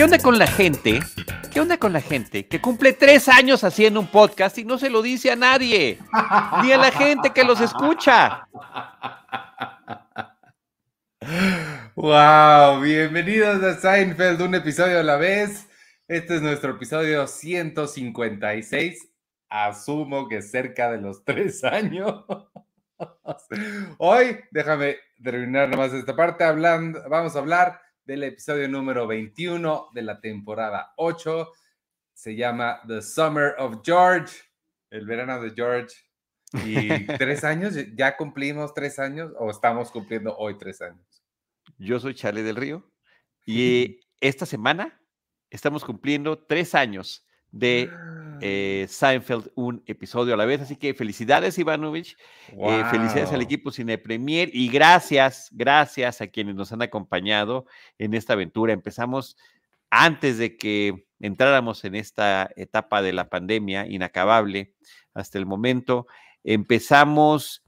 ¿Qué onda con la gente? ¿Qué onda con la gente que cumple tres años haciendo un podcast y no se lo dice a nadie? Ni a la gente que los escucha. Wow, bienvenidos a Seinfeld, un episodio a la vez. Este es nuestro episodio 156. Asumo que cerca de los tres años. Hoy, déjame terminar nomás esta parte. Hablando, vamos a hablar del episodio número 21 de la temporada 8. Se llama The Summer of George, el verano de George. Y tres años, ya cumplimos tres años o estamos cumpliendo hoy tres años. Yo soy Charlie del Río y esta semana estamos cumpliendo tres años de eh, Seinfeld, un episodio a la vez. Así que felicidades, Ivanovich. Eh, felicidades al equipo Cine Premier y gracias, gracias a quienes nos han acompañado en esta aventura. Empezamos antes de que entráramos en esta etapa de la pandemia inacabable hasta el momento. Empezamos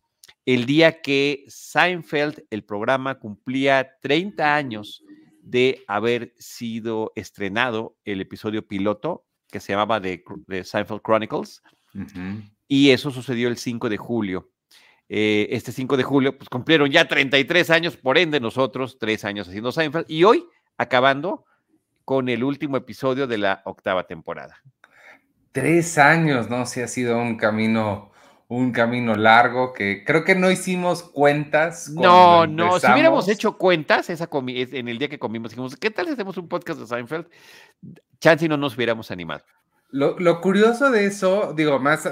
el día que Seinfeld, el programa, cumplía 30 años de haber sido estrenado el episodio piloto que se llamaba The, Seinfeld Chronicles. Y eso sucedió el 5 de julio. Eh, este 5 de julio, pues cumplieron ya 33 años, por ende nosotros, tres años haciendo Seinfeld. Y hoy, acabando con el último episodio de la octava temporada. Tres años, ¿no? Sí, ha sido un camino un camino largo que creo que no hicimos cuentas. No, no, si hubiéramos hecho cuentas esa en el día que comimos, dijimos, ¿qué tal si hacemos un podcast de Seinfeld? Chance no nos hubiéramos animado. Lo, curioso de eso, digo, más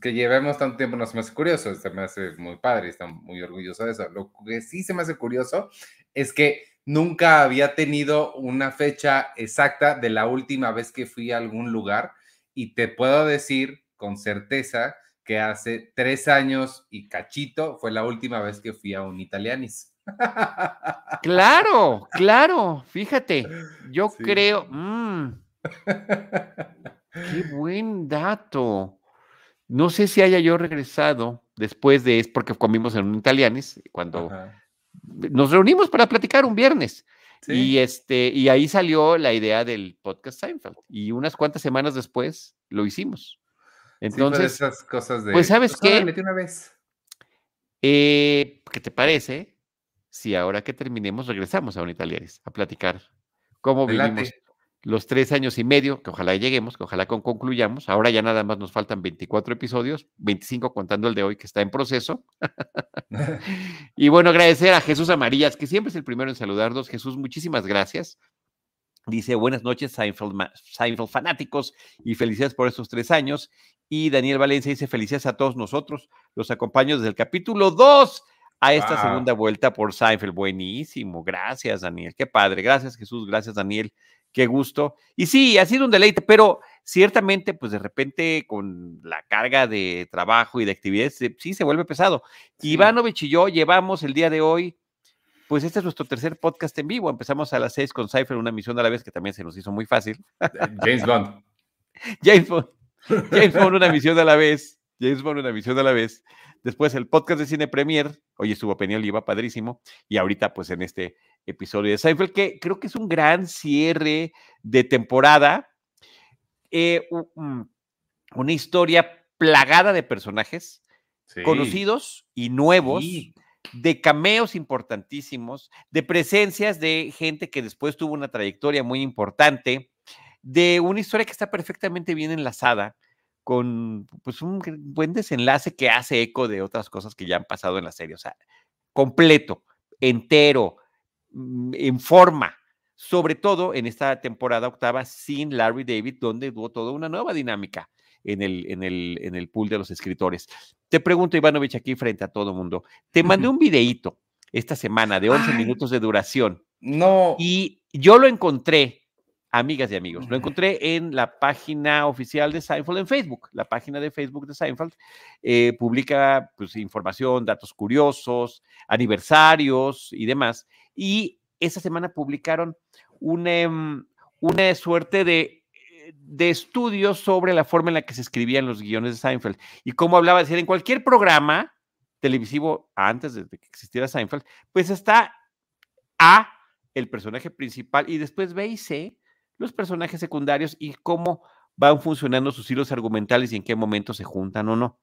que llevemos tanto tiempo no se me hace curioso, se me hace muy padre, está muy orgulloso de eso. Lo que sí se me hace curioso es que nunca había tenido una fecha exacta de la última vez que fui a algún lugar y te puedo decir con certeza que hace tres años y cachito fue la última vez que fui a un Italianis. Claro, claro, fíjate, yo creo, mm, qué buen dato. No sé si haya yo regresado después de, es porque comimos en un Italianis, cuando nos reunimos para platicar un viernes. Y, este, y ahí salió la idea del podcast Seinfeld. Y unas cuantas semanas después lo hicimos. Entonces, esas cosas de. Pues, ¿sabes pues, qué? una vez. Eh, ¿Qué te parece si ahora que terminemos regresamos a un Italianis a platicar cómo vivimos los tres años y medio, que ojalá lleguemos, que ojalá concluyamos. Ahora ya nada más nos faltan 24 episodios, 25 contando el de hoy que está en proceso. y bueno, agradecer a Jesús Amarillas, que siempre es el primero en saludarnos. Jesús, muchísimas gracias. Dice, buenas noches, Seinfeld, Seinfeld fanáticos, y felicidades por estos tres años. Y Daniel Valencia dice, felicidades a todos nosotros. Los acompaño desde el capítulo 2 a esta segunda vuelta por Seinfeld. Buenísimo. Gracias, Daniel. Qué padre. Gracias, Jesús. Gracias, Daniel. Qué gusto. Y sí, ha sido un deleite, pero ciertamente, pues de repente con la carga de trabajo y de actividades, sí se vuelve pesado. Ivanovich y yo llevamos el día de hoy, pues este es nuestro tercer podcast en vivo. Empezamos a las seis con Cypher, una misión a la vez que también se nos hizo muy fácil. James Bond. James Bond. James Bond, una misión a la vez. James Bond, una misión a la vez. Después el podcast de Cine Premier. Oye, estuvo Peniel y iba padrísimo. Y ahorita, pues en este episodio de Seinfeld, que creo que es un gran cierre de temporada. Eh, mm, una historia plagada de personajes conocidos y nuevos. De cameos importantísimos, de presencias de gente que después tuvo una trayectoria muy importante, de una historia que está perfectamente bien enlazada con pues, un buen desenlace que hace eco de otras cosas que ya han pasado en la serie. O sea, completo, entero, mm, en forma, sobre todo en esta temporada octava sin Larry David, donde tuvo toda una nueva dinámica en el, en el, en el pool de los escritores. Te pregunto, Ivanovich, aquí frente a todo mundo, te mandé un videíto esta semana de 11 minutos de duración. No. Y yo lo encontré amigas y amigos. Lo encontré en la página oficial de Seinfeld en Facebook. La página de Facebook de Seinfeld eh, publica pues, información, datos curiosos, aniversarios y demás. Y esa semana publicaron una, una suerte de, de estudios sobre la forma en la que se escribían los guiones de Seinfeld y cómo hablaba. decir, en cualquier programa televisivo antes de que existiera Seinfeld, pues está A, el personaje principal, y después B y C, los personajes secundarios y cómo van funcionando sus hilos argumentales y en qué momento se juntan o no.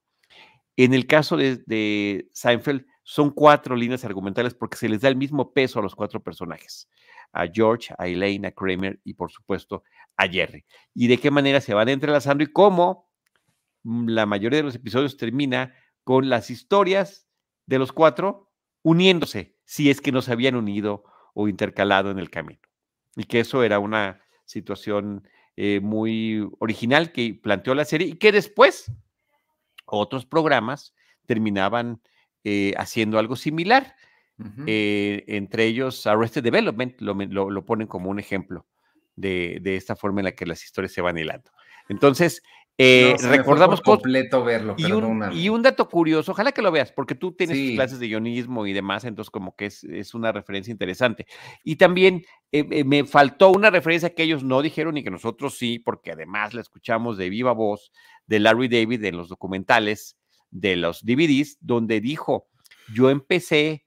En el caso de, Seinfeld, son cuatro líneas argumentales porque se les da el mismo peso a los cuatro personajes, a George, a Elaine, a Kramer y por supuesto a Jerry. Y de qué manera se van entrelazando y cómo mm, la mayoría de los episodios termina con las historias de los cuatro uniéndose, si es que no se habían unido o intercalado en el camino. Y que eso era una situación eh, muy original que planteó la serie y que después otros programas terminaban eh, haciendo algo similar. Eh, entre ellos, Arrested Development lo, ponen como un ejemplo de, de, esta forma en la que las historias se van hilando. Entonces, eh, recordamos completo verlo. Y un, y un, dato curioso, ojalá que lo veas, porque tú tienes clases de guionismo y demás, entonces como que es, es una referencia interesante. Y también eh, eh, me faltó una referencia que ellos no dijeron y que nosotros sí, porque además la escuchamos de viva voz de Larry David en los documentales de los DVDs, donde dijo, yo empecé,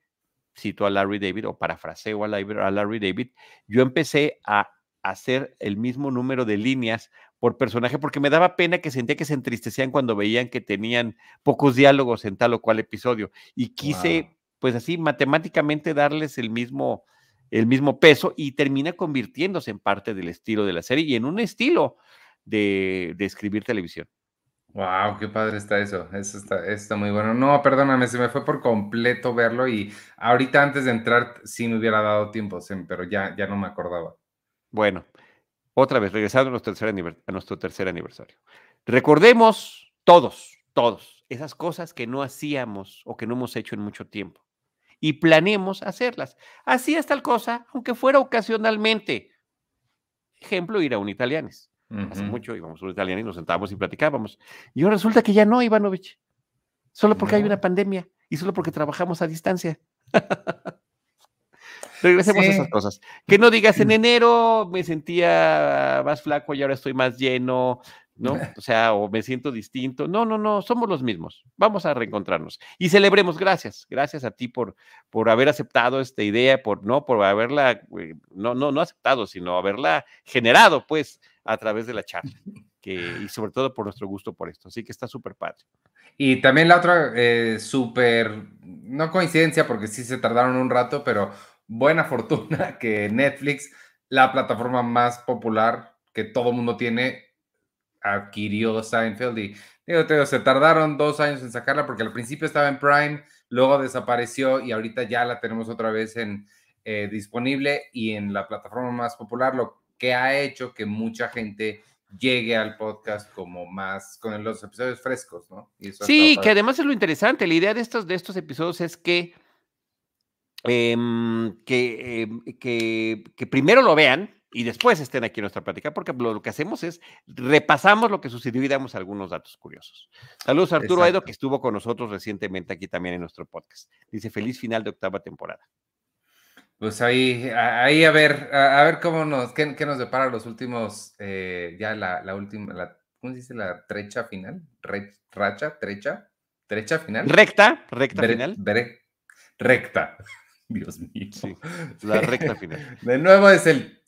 cito a Larry David o parafraseo a Larry David, yo empecé a hacer el mismo número de líneas por personaje, porque me daba pena que sentía que se entristecían cuando veían que tenían pocos diálogos en tal o cual episodio. Y quise, pues así, matemáticamente darles el mismo, el mismo peso y termina convirtiéndose en parte del estilo de la serie y en un estilo de, escribir televisión. Wow, qué padre está eso. Eso está, está, muy bueno. No, perdóname, se me fue por completo verlo y ahorita antes de entrar sí me hubiera dado tiempo, pero ya, ya no me acordaba. Bueno, otra vez, regresando a nuestro tercer, a nuestro tercer aniversario. Recordemos todos, todos, esas cosas que no hacíamos o que no hemos hecho en mucho tiempo. Y planeemos hacerlas. Hacías tal cosa, aunque fuera ocasionalmente. Ejemplo, ir a un italianes. Hace mucho íbamos a un italiano y nos sentábamos y platicábamos. Y ahora resulta que ya no, Ivanovich. Solo porque hay una pandemia y solo porque trabajamos a distancia. Regresemos a esas cosas. Que no digas en enero me sentía más flaco y ahora estoy más lleno, ¿no? O sea, o me siento distinto. No, no, no, somos los mismos. Vamos a reencontrarnos y celebremos. Gracias, gracias a ti por, por haber aceptado esta idea, por no, por haberla, eh, no, no, no aceptado, sino haberla generado, pues, a través de la charla. Que, y sobre todo por nuestro gusto por esto. Así que está súper padre. Y también la otra, eh, súper, no coincidencia, porque sí se tardaron un rato, pero buena fortuna que Netflix, la plataforma más popular que todo mundo tiene, adquirió Seinfeld y digo, se tardaron dos años en sacarla porque al principio estaba en Prime, luego desapareció y ahorita ya la tenemos otra vez en eh, disponible y en la plataforma más popular, lo que ha hecho que mucha gente llegue al podcast como más con los episodios frescos, ¿no? sí, que además es lo interesante, la idea de estos, de estos episodios es que Em, que, em, que, que, primero lo vean y después estén aquí en nuestra plática, porque lo, que hacemos es repasamos lo que sucedió y damos algunos datos curiosos. Saludos a Arturo Edo, que estuvo con nosotros recientemente aquí también en nuestro podcast. Dice, feliz final de octava temporada. Pues ahí, ahí a ver, a, ver cómo nos, qué, nos depara los últimos, eh, ya la, la, última, la, ¿cómo se dice? La trecha final, racha, trecha, trecha final. Recta, recta final. recta. Dios mío. la recta final. De nuevo es el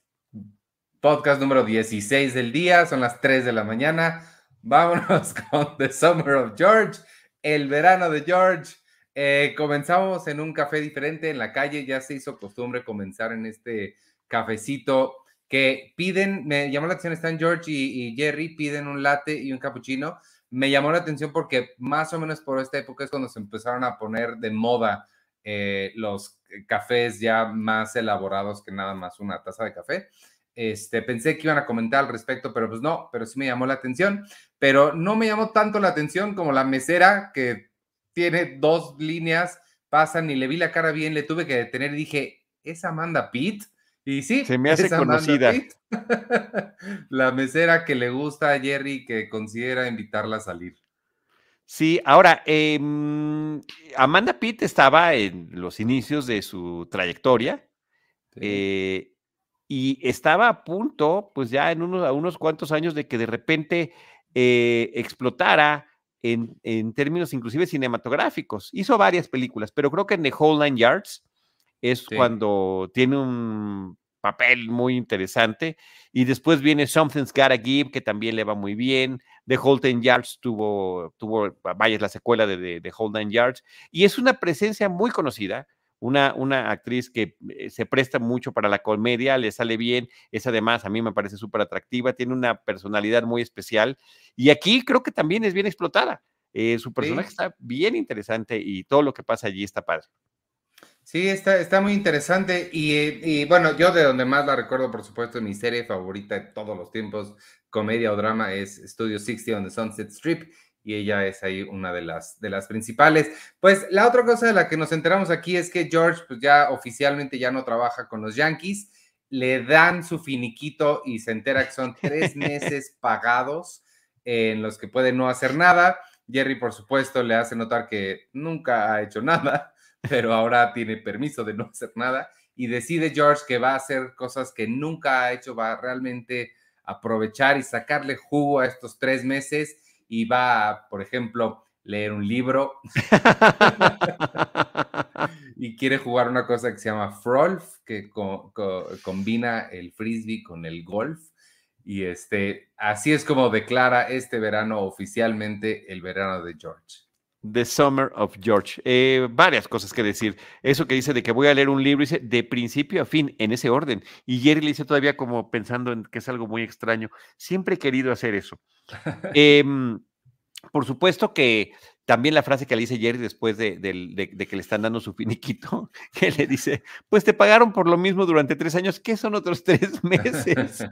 podcast número 16 del día, son las 3 de la mañana. Vámonos con The Summer of George, el verano de George. Eh, comenzamos en un café diferente en la calle, ya se hizo costumbre comenzar en este cafecito que piden, me llamó la atención, están George y, y Jerry, piden un latte y un cappuccino. Me llamó la atención porque más o menos por esta época es cuando se empezaron a poner de moda eh, los cafés ya más elaborados que nada más una taza de café. Este, pensé que iban a comentar al respecto, pero pues no, pero sí me llamó la atención. Pero no me llamó tanto la atención como la mesera que tiene dos líneas, pasan y le vi la cara bien, le tuve que detener y dije, ¿es Amanda Pitt? Y sí, se me hace conocida. la mesera que le gusta a Jerry que considera invitarla a salir. Sí, ahora, em, Amanda Pitt estaba en los inicios de su trayectoria eh, y estaba a punto, pues ya en unos, a unos cuantos años de que de repente eh, explotara en, en, términos inclusive cinematográficos. Hizo varias películas, pero creo que en The Whole Nine Yards es cuando tiene un papel muy interesante. Y después viene Something's Gotta Give, que también le va muy bien. The Whole Nine Yards tuvo, tuvo, vaya, la secuela de, The Whole Nine Yards. Y es una presencia muy conocida una, una actriz que eh, se presta mucho para la comedia, le sale bien, es además, a mí me parece súper atractiva, tiene una personalidad muy especial y aquí creo que también es bien explotada. Eh, su personaje está bien interesante y todo lo que pasa allí está padre. Sí, está, está muy interesante y, y, bueno, yo de donde más la recuerdo, por supuesto, mi serie favorita de todos los tiempos, comedia o drama, es Studio 60 on the Sunset Strip y ella es ahí una de las, de las principales. Pues la otra cosa de la que nos enteramos aquí es que George pues ya oficialmente ya no trabaja con los Yankees, le dan su finiquito y se entera que son tres meses pagados en los que puede no hacer nada. Jerry, por supuesto, le hace notar que nunca ha hecho nada, pero ahora tiene permiso de no hacer nada y decide George que va a hacer cosas que nunca ha hecho, va a realmente aprovechar y sacarle jugo a estos tres meses y va a, por ejemplo, leer un libro y quiere jugar una cosa que se llama Frolf, que combina el frisbee con el golf. Y este, así es como declara este verano oficialmente el verano de George. The Summer of George. Eh, varias cosas que decir. Eso que dice de que voy a leer un libro, dice de principio a fin, en ese orden. Y Jerry le dice todavía como pensando en que es algo muy extraño. Siempre he querido hacer eso. Em, por supuesto que también la frase que le dice Jerry después de, que le están dando su finiquito, que le dice, pues te pagaron por lo mismo durante tres años, ¿qué son otros tres meses?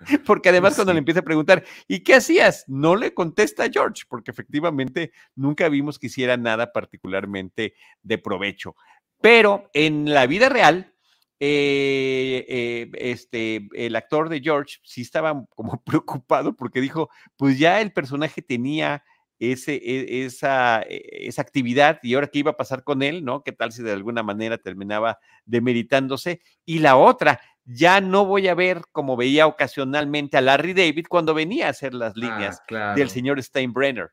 Porque además cuando le empieza a preguntar, ¿y qué hacías? No le contesta a George, porque efectivamente nunca vimos que hiciera nada particularmente de provecho. Pero en la vida real, eh, eh, este, el actor de George sí estaba como preocupado porque dijo, pues ya el personaje tenía ese, e, esa, e, esa actividad y ahora qué iba a pasar con él, ¿no? ¿Qué tal si de alguna manera terminaba demeritándose? Y la otra, ya no voy a ver como veía ocasionalmente a Larry David cuando venía a hacer las líneas ah, del señor Steinbrenner.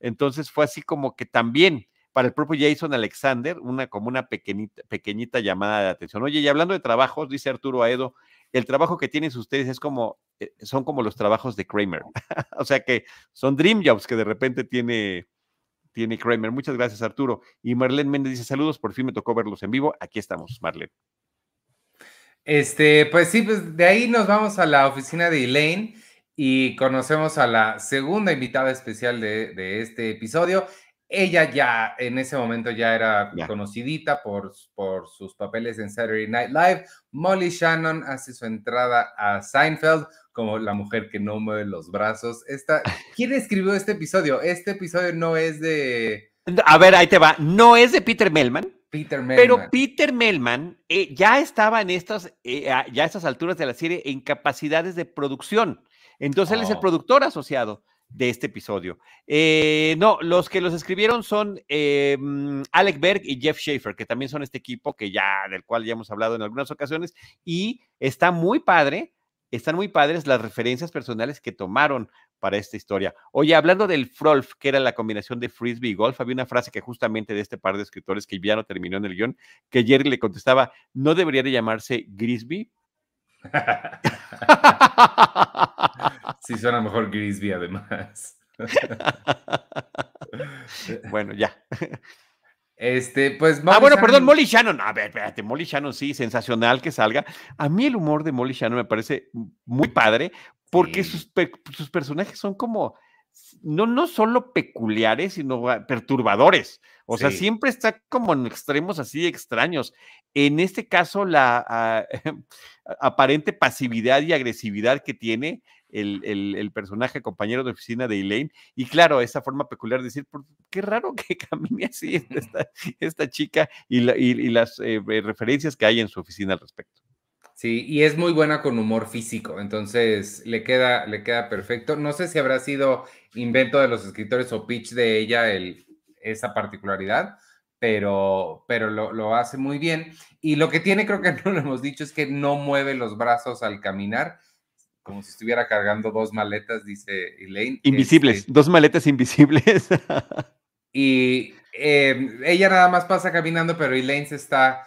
Entonces fue así como que también para el propio Jason Alexander, una como una pequeñita, pequeñita llamada de atención. Oye, y hablando de trabajos, dice Arturo Aedo, el trabajo que tienen ustedes es como, eh, son como los trabajos de Kramer. o sea que son dream jobs que de repente tiene, tiene Kramer. Muchas gracias, Arturo. Y Marlene Méndez dice, saludos, por fin me tocó verlos en vivo. Aquí estamos, Marlene. Este, pues sí, pues de ahí nos vamos a la oficina de Elaine y conocemos a la segunda invitada especial de, de este episodio ella ya en ese momento ya era conocidita por, por sus papeles en Saturday Night Live. Molly Shannon hace su entrada a Seinfeld como la mujer que no mueve los brazos. Esta, ¿Quién escribió este episodio? Este episodio no es de... A ver, ahí te va. No es de Peter Melman. Peter Melman. Pero Peter Melman eh, ya estaba en estas, eh, ya a estas alturas de la serie en capacidades de producción. Entonces él es el oh. productor asociado de este episodio. Eh, no, los que los escribieron son eh, mm, Alec Berg y Jeff Schaefer, que también son este equipo que ya, del cual ya hemos hablado en algunas ocasiones, y está muy padre, están muy padres las referencias personales que tomaron para esta historia. Oye, hablando del Frolf, que era la combinación de frisbee y golf, había una frase que justamente de este par de escritores que ya no terminó en el guion, que Jerry le contestaba, ¿no debería de llamarse Grisby? sí, suena mejor Grisby además. bueno, ya. Este, pues. ah, bueno, perdón, Molly Shannon. A ver, espérate, Molly Shannon, sí, sensacional que salga. A mí el humor de Molly Shannon me parece muy padre porque sus, sus, personajes son como, no, no solo peculiares, sino perturbadores. O sea, siempre está como en extremos así extraños. En este caso, la ah, aparente pasividad y agresividad que tiene el, personaje compañero de oficina de Elaine. Y claro, esa forma peculiar de decir, qué raro que camine así esta, chica y, las eh, referencias que hay en su oficina al respecto. Sí, y es muy buena con humor físico, entonces le queda, le queda perfecto. No sé si habrá sido invento de los escritores o pitch de ella el, esa particularidad, pero, pero lo, lo, hace muy bien. Y lo que tiene, creo que no lo hemos dicho, es que no mueve los brazos al caminar. como si estuviera cargando dos maletas, dice Elaine. Invisibles, este dos maletas invisibles. y em, ella nada más pasa caminando, pero Elaine se está,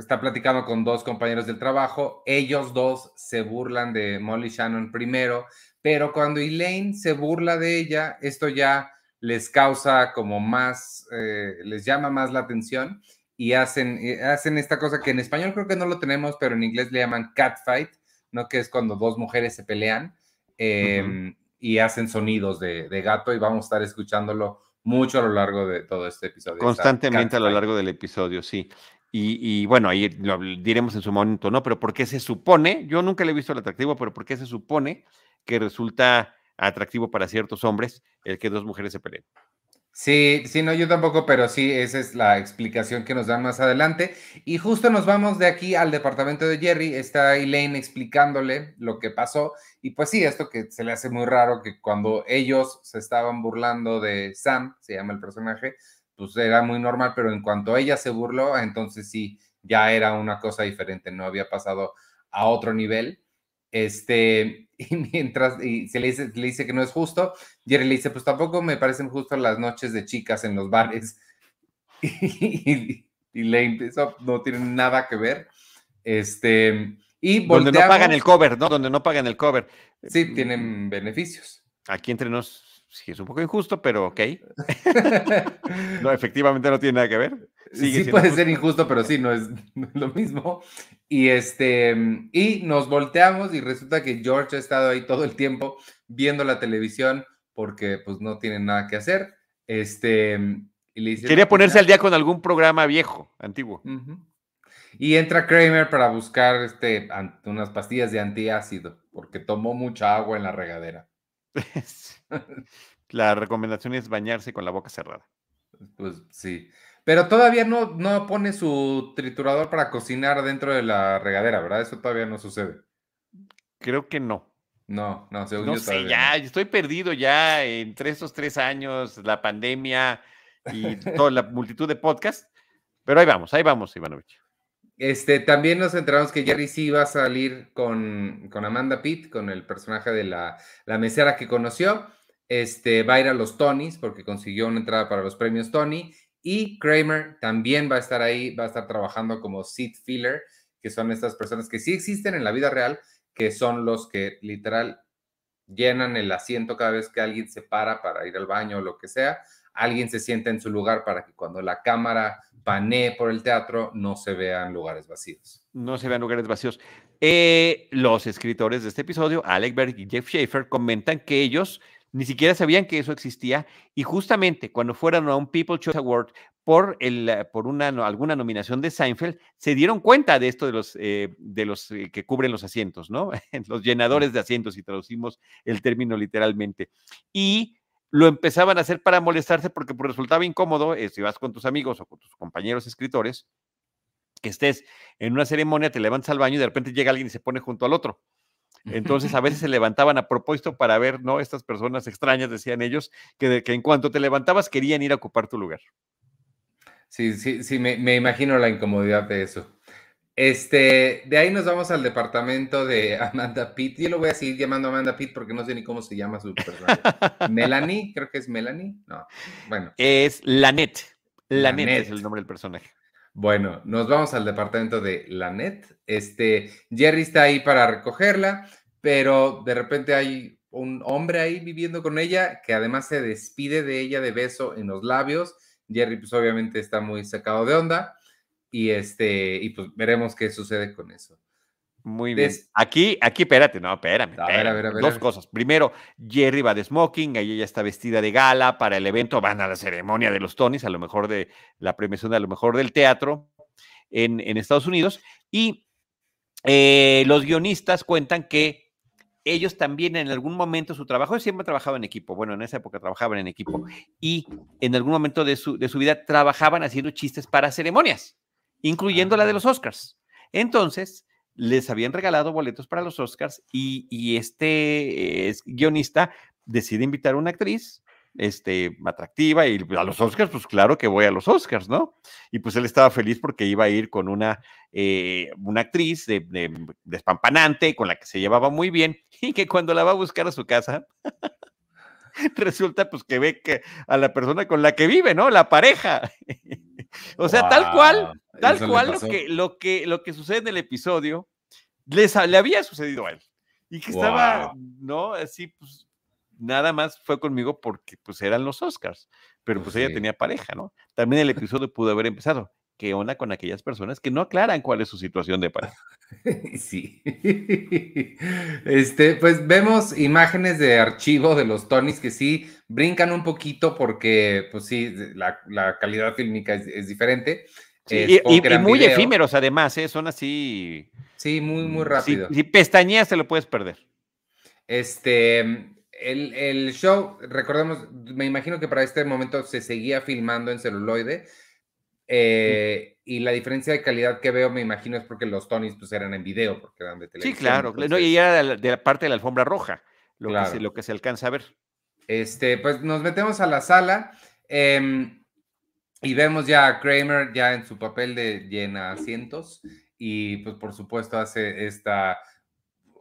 está platicando con dos compañeros del trabajo. Ellos dos se burlan de Molly Shannon primero, pero cuando Elaine se burla de ella, esto ya les causa como más, eh, les llama más la atención y hacen, eh, hacen esta cosa que en español creo que no lo tenemos, pero en inglés le llaman catfight, ¿no? Que es cuando dos mujeres se pelean em, y hacen sonidos de, gato y vamos a estar escuchándolo mucho a lo largo de todo este episodio. Constantemente a lo largo del episodio, sí. Y, bueno, ahí lo diremos en su momento, ¿no? Pero ¿por qué se supone? Yo nunca le he visto el atractivo, pero ¿por qué se supone que resulta atractivo para ciertos hombres el que dos mujeres se peleen? Sí, sí, no, yo tampoco, pero sí, esa es la explicación que nos dan más adelante. Y justo nos vamos de aquí al departamento de Jerry, está Elaine explicándole lo que pasó. Y pues sí, esto que se le hace muy raro, que cuando ellos se estaban burlando de Sam, se llama el personaje, pues era muy normal, pero en cuanto ella se burló, entonces sí, ya era una cosa diferente, no había pasado a otro nivel. Este, y mientras y se le dice, le dice que no es justo, Jerry le dice, pues tampoco me parecen justas las noches de chicas en los bares. Y, y, Lane, eso no tiene nada que ver. Este, y Donde no pagan el cover, ¿no? Donde no pagan el cover. Sí, tienen beneficios. Aquí entre nos sí es un poco injusto, pero ok. no, efectivamente no tiene nada que ver. sí puede ser injusto, pero sí, no es, lo mismo. Y, este, y nos volteamos y resulta que George ha estado ahí todo el tiempo viendo la televisión porque pues no tiene nada que hacer. Este, y le Quería pues, ponerse al día con algún programa viejo, antiguo. Y entra Kramer para buscar este, unas pastillas de antiácido porque tomó mucha agua en la regadera. la recomendación es bañarse con la boca cerrada. Pues sí. Pero todavía no, no pone su triturador para cocinar dentro de la regadera, ¿verdad? Eso todavía no sucede. Creo que no. No, no, según no sé, ya, estoy perdido ya entre estos tres años, la pandemia y toda la multitud de podcasts. Pero ahí vamos, ahí vamos, Ivanovich. Este, también nos enteramos que Jerry sí iba a salir con, con Amanda Pitt, con el personaje de la, la, mesera que conoció. Este, va a ir a los Tonys porque consiguió una entrada para los premios Tony y Kramer también va a estar ahí, va a estar trabajando como seat filler, que son estas personas que sí existen en la vida real, que son los que literal llenan el asiento cada vez que alguien se para para ir al baño o lo que sea. Alguien se sienta en su lugar para que cuando la cámara panee por el teatro no se vean lugares vacíos. No se vean lugares vacíos. Eh, los escritores de este episodio, Alec Berg y Jeff Schaefer, comentan que ellos ni siquiera sabían que eso existía y justamente cuando fueron a un People Choice Award por, el, eh, por una, alguna nominación de Seinfeld, se dieron cuenta de esto de los, eh, de los eh, que cubren los asientos, ¿no? los llenadores de asientos, si traducimos el término literalmente. Y lo empezaban a hacer para molestarse porque pues, resultaba incómodo, si vas con tus amigos o con tus compañeros escritores, que estés en una ceremonia, te levantas al baño y de repente llega alguien y se pone junto al otro. Entonces a veces se levantaban a propósito para ver, ¿no? Estas personas extrañas, decían ellos, que, que en cuanto te levantabas querían ir a ocupar tu lugar. Sí, sí, sí, me, imagino la incomodidad de eso. Este, de ahí nos vamos al departamento de Amanda Pitt. Yo lo voy a seguir llamando Amanda Pitt porque no sé ni cómo se llama su personaje. Melanie, creo que es Melanie. No, bueno. Es Lanette. Lanette es el nombre del personaje. Bueno, nos vamos al departamento de Lanet. Este, Jerry está ahí para recogerla, pero de repente hay un hombre ahí viviendo con ella que además se despide de ella de beso en los labios. Jerry, pues obviamente está muy sacado de onda y este, y pues veremos qué sucede con eso. Muy bien. Aquí, aquí, espérate, no, espérame. A ver, a ver, a ver, Dos cosas. Primero, Jerry va de smoking, ahí ella está vestida de gala para el evento, van a la ceremonia de los Tonys, a lo mejor de la premiación, a lo mejor del teatro en, Estados Unidos. Y eh, los guionistas cuentan que ellos también en algún momento su trabajo, siempre trabajaban en equipo, bueno, en esa época trabajaban en equipo, y en algún momento de su, de su vida trabajaban haciendo chistes para ceremonias, incluyendo la de los Oscars. Entonces, les habían regalado boletos para los Oscars y, este guionista decide invitar a una actriz este, atractiva y a los Oscars, pues claro que voy a los Oscars, ¿no? Y pues él estaba feliz porque iba a ir con una, eh, una actriz de, de, con la que se llevaba muy bien y que cuando la va a buscar a su casa, resulta pues que ve que a la persona con la que vive, ¿no? La pareja. o sea, tal cual, tal cual lo que, lo, que, lo que sucede en el episodio les, le había sucedido a él. Y que estaba, ¿no? Así, pues, nada más fue conmigo porque pues eran los Oscars, pero pues ella tenía pareja, ¿no? También el episodio pudo haber empezado. ¿Qué onda con aquellas personas que no aclaran cuál es su situación de pareja? Sí. Este, pues vemos imágenes de archivo de los Tonys que sí brincan un poquito porque, pues sí, la, calidad fílmica es, diferente. y, muy efímeros además, ¿eh? son así. Sí, muy, muy rápido. Si, si pestañeas te lo puedes perder. Este, el, show, recordemos, me imagino que para este momento se seguía filmando en celuloide. Eh, y la diferencia de calidad que veo, me imagino, es porque los Tonys pues, eran en video, porque eran de televisión. Sí, claro. y era de la, parte de la alfombra roja, lo, que se, lo que se alcanza a ver. Este, pues nos metemos a la sala em, y vemos ya a Kramer ya en su papel de llena asientos y pues por supuesto hace esta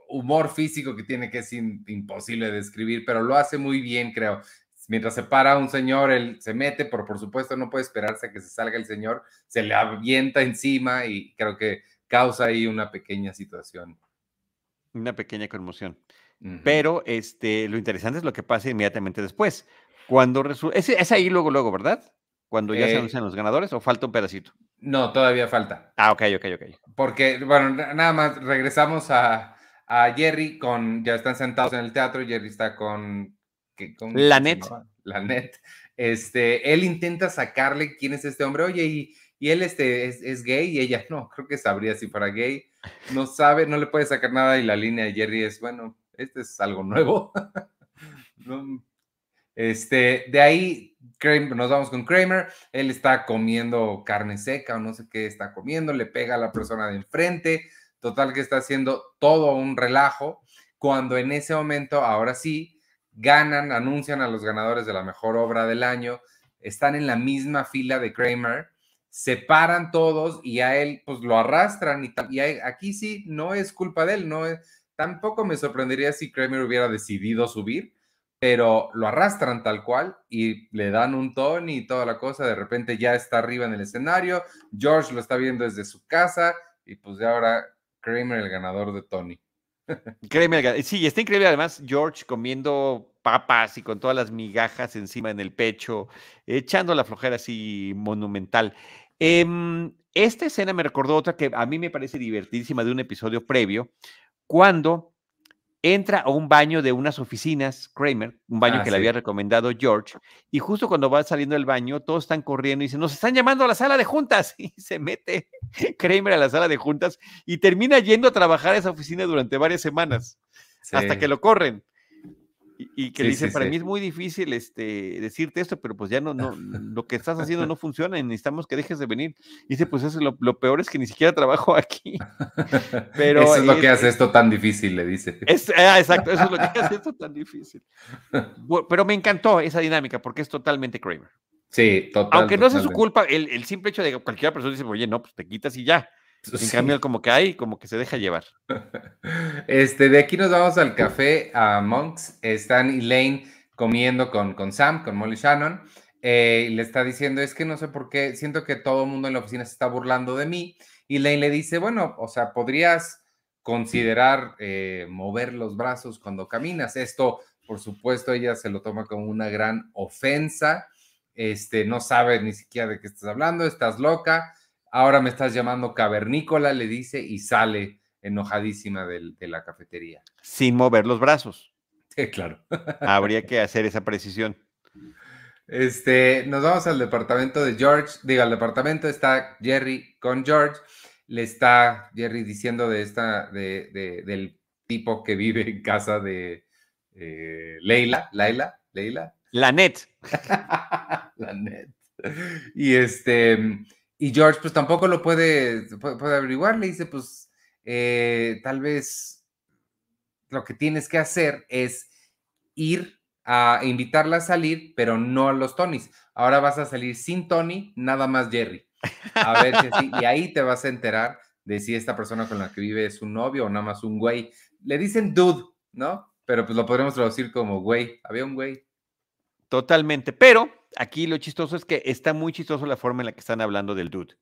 humor físico que tiene que es imposible de describir, pero lo hace muy bien, creo. Mientras se para un señor, él se mete, pero por supuesto no puede esperarse a que se salga el señor, se le avienta encima y creo que causa ahí una pequeña situación. Una pequeña conmoción. Pero este, lo interesante es lo que pasa inmediatamente después. Cuando es, es ahí luego, luego, ¿verdad? Cuando ya se eh, anuncian los ganadores o falta un pedacito. No, todavía falta. Ah, ok, ok, ok. Porque, bueno, nada más regresamos a, a Jerry con, ya están sentados en el teatro, Jerry está con... con la net. La net. Este, él intenta sacarle quién es este hombre, oye, y, y él este, es, gay y ella no, creo que sabría si fuera gay, no sabe, no le puede sacar nada y la línea de Jerry es, bueno, este es algo nuevo. este, de ahí nos vamos con Kramer, él está comiendo carne seca o no sé qué está comiendo, le pega a la persona de enfrente, Total que está haciendo todo un relajo, cuando en ese momento, ahora sí, ganan, anuncian a los ganadores de la mejor obra del año, están en la misma fila de Kramer, se paran todos y a él pues lo arrastran y, y aquí sí no es culpa de él, no es, tampoco me sorprendería si Kramer hubiera decidido subir, pero lo arrastran tal cual y le dan un tono y toda la cosa, de repente ya está arriba en el escenario, George lo está viendo desde su casa y pues de ahora Kramer, el ganador de Tony. Kramer, sí, está increíble además George comiendo papas y con todas las migajas encima en el pecho, echando la flojera así monumental. Em, esta escena me recordó otra que a mí me parece divertidísima de un episodio previo, cuando entra a un baño de unas oficinas, Kramer, un baño ah, que le había recomendado George, y justo cuando va saliendo del baño, todos están corriendo y dicen, nos están llamando a la sala de juntas, y se mete Kramer a la sala de juntas y termina yendo a trabajar a esa oficina durante varias semanas, hasta que lo corren. Y, que dice, para mí es muy difícil este, decirte esto, pero pues ya no, no, lo que estás haciendo no funciona y necesitamos que dejes de venir. Y dice, pues eso lo, lo peor es que ni siquiera trabajo aquí. Pero eso es lo que hace esto tan difícil, le dice. Ah, exacto, eso es lo que hace esto tan difícil. pero me encantó esa dinámica porque es totalmente Kramer. Sí, total. Aunque no sea su culpa, el, el simple hecho de que cualquier persona dice, oye, no, pues te quitas y ya. En cambio, como que hay, como que se deja llevar. Este, de aquí nos vamos al café a Monks. Están Elaine comiendo con, con Sam, con Molly Shannon. Eh, y le está diciendo, es que no sé por qué, siento que todo el mundo en la oficina se está burlando de mí. Y Elaine le dice, bueno, o sea, podrías considerar eh, mover los brazos cuando caminas. Esto, por supuesto, ella se lo toma como una gran ofensa. Este, no sabe ni siquiera de qué estás hablando, estás loca ahora me estás llamando cavernícola, le dice, y sale enojadísima de, la cafetería. Sin mover los brazos. Sí, claro. Habría que hacer esa precisión. Este, nos vamos al departamento de George. Diga, al departamento está Jerry con George. Le está Jerry diciendo de esta, de, del tipo que vive en casa de eh, Leila, Laila, Leila. La net. la net. Y este, y George pues tampoco lo puede, puede, averiguar, le dice pues eh, tal vez lo que tienes que hacer es ir a invitarla a salir, pero no a los Tonys. Ahora vas a salir sin Tony, nada más Jerry. A ver si. Y ahí te vas a enterar de si esta persona con la que vive es un novio o nada más un güey. Le dicen dude, ¿no? Pero pues lo podremos traducir como güey. Había un güey. Totalmente. Pero aquí lo chistoso es que está muy chistoso la forma en la que están hablando del dude.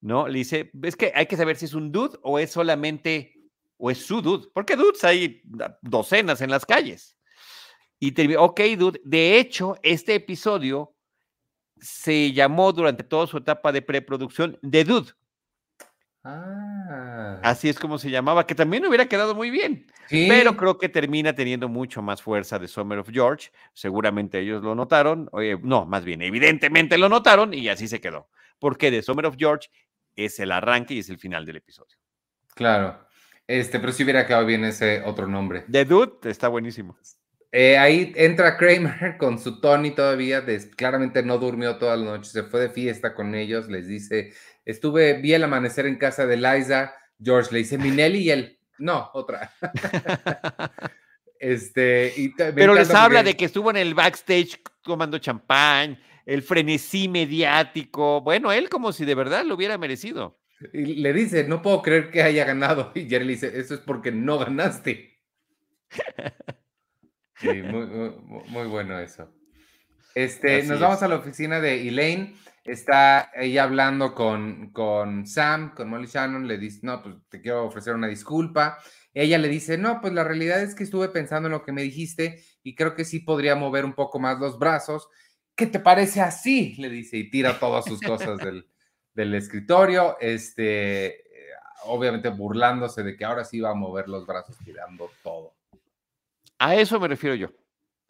¿No? Le dice, es que hay que saber si es un dude o es solamente, o es su dude. Porque dudes hay docenas en las calles. Y te ok, dude. De hecho, este episodio se llamó durante toda su etapa de preproducción The Dude. Ah. Así es como se llamaba, que también hubiera quedado muy bien. Pero creo que termina teniendo mucho más fuerza de Summer of George. Seguramente ellos lo notaron. no, más bien, evidentemente lo notaron y así se quedó. Porque de Summer of George es el arranque y es el final del episodio. Claro. Este, pero si hubiera quedado bien ese otro nombre. The Dude está buenísimo. Eh, ahí entra Kramer con su Tony todavía, claramente no durmió toda la noche, se fue de fiesta con ellos, les dice, estuve, vi el amanecer en casa de Liza, George le dice, Minelli y él, no, otra. este, Pero les habla de que estuvo en el backstage tomando champán, el frenesí mediático, bueno, él como si de verdad lo hubiera merecido. Y le dice, no puedo creer que haya ganado, y Jerry le dice, eso es porque no ganaste. Sí, muy, bueno eso. Este, nos vamos a la oficina de Elaine. Está ella hablando con, con Sam, con Molly Shannon. Le dice, no, pues te quiero ofrecer una disculpa. Ella le dice, no, pues la realidad es que estuve pensando en lo que me dijiste y creo que sí podría mover un poco más los brazos. ¿Qué te parece así? Le dice y tira todas sus cosas del, del escritorio. Este, obviamente burlándose de que ahora sí va a mover los brazos tirando todo. A eso me refiero yo.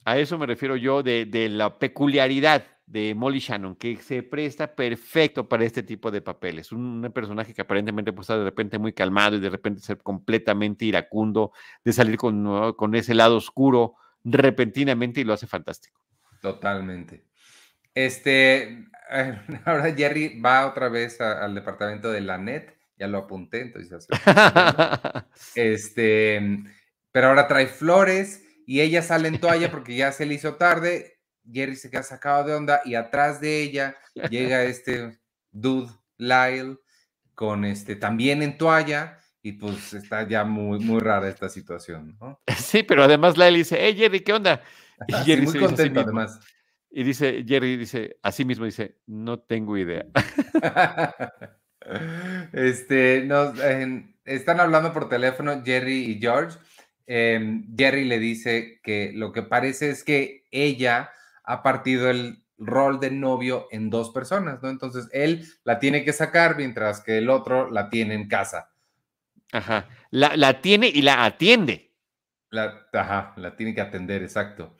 A eso me refiero yo de, la peculiaridad de Molly Shannon, que se presta perfecto para este tipo de papeles. Un, personaje que aparentemente puede estar de repente muy calmado y de repente ser completamente iracundo, de salir con, con ese lado oscuro repentinamente y lo hace fantástico. Totalmente. Este, ahora Jerry va otra vez al departamento de la NET, ya lo apunté, entonces. este pero ahora trae flores y ella sale en toalla porque ya se le hizo tarde. Jerry se queda sacado de onda y atrás de ella llega este dude Lyle con este también en toalla y pues está ya muy, muy rara esta situación, ¿no? Sí, pero además Lyle dice, hey Jerry, ¿qué onda? Y Jerry muy contento además. Y dice, Jerry dice, así mismo dice, no tengo idea. este, nos, están hablando por teléfono Jerry y George Em, Jerry le dice que lo que parece es que ella ha partido el rol de novio en dos personas, ¿no? Entonces él la tiene que sacar mientras que el otro la tiene en casa. Ajá. La, tiene y la atiende. La, ajá, la tiene que atender, exacto.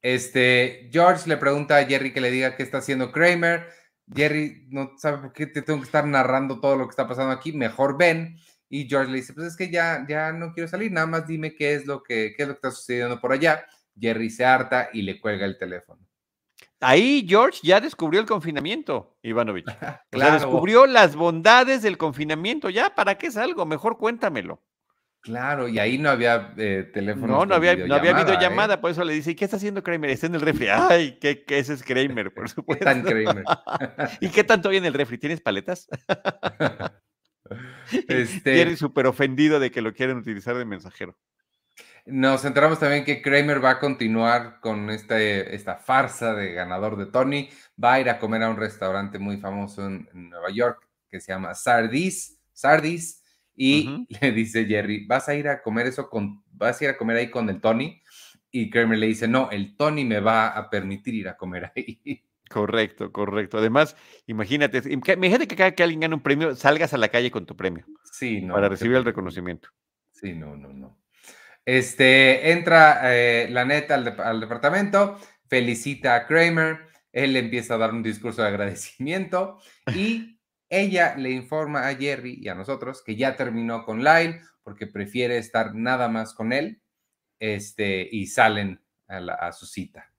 Este, George le pregunta a Jerry que le diga qué está haciendo Kramer. Jerry no sabe por qué te tengo que estar narrando todo lo que está pasando aquí. Mejor ven. Y George le dice, pues es que ya, ya no quiero salir, nada más dime qué es lo que, qué es lo que está sucediendo por allá. Jerry se harta y le cuelga el teléfono. Ahí George ya descubrió el confinamiento, Ivanovich. claro. descubrió las bondades del confinamiento. Ya, ¿para qué es algo? Mejor cuéntamelo. Claro, y ahí no había eh, teléfono. No, no había, no había videollamada, ¿eh? por eso le dice, ¿y qué está haciendo Kramer? Está en el refri. Ay, ¿qué, qué ese es Kramer, por supuesto. ¿Qué tan Kramer? ¿Y qué tanto hay en el refri? ¿Tienes paletas? Este, súper ofendido de que lo quieren utilizar de mensajero. Nos enteramos también que Kramer va a continuar con este, esta farsa de ganador de Tony. Va a ir a comer a un restaurante muy famoso en, Nueva York que se llama Sardis. Sardis. Y le dice Jerry, ¿vas a ir a comer eso con, vas a ir a comer ahí con el Tony? Y Kramer le dice, no, el Tony me va a permitir ir a comer ahí. Correcto, correcto. Además, imagínate, imagínate que cada que alguien gane un premio, salgas a la calle con tu premio. Sí, no. Para recibir el reconocimiento. Sí, no, no, no. Este, entra eh, la neta al, departamento, felicita a Kramer, él empieza a dar un discurso de agradecimiento y ella le informa a Jerry y a nosotros que ya terminó con Lyle porque prefiere estar nada más con él este, y salen a su cita.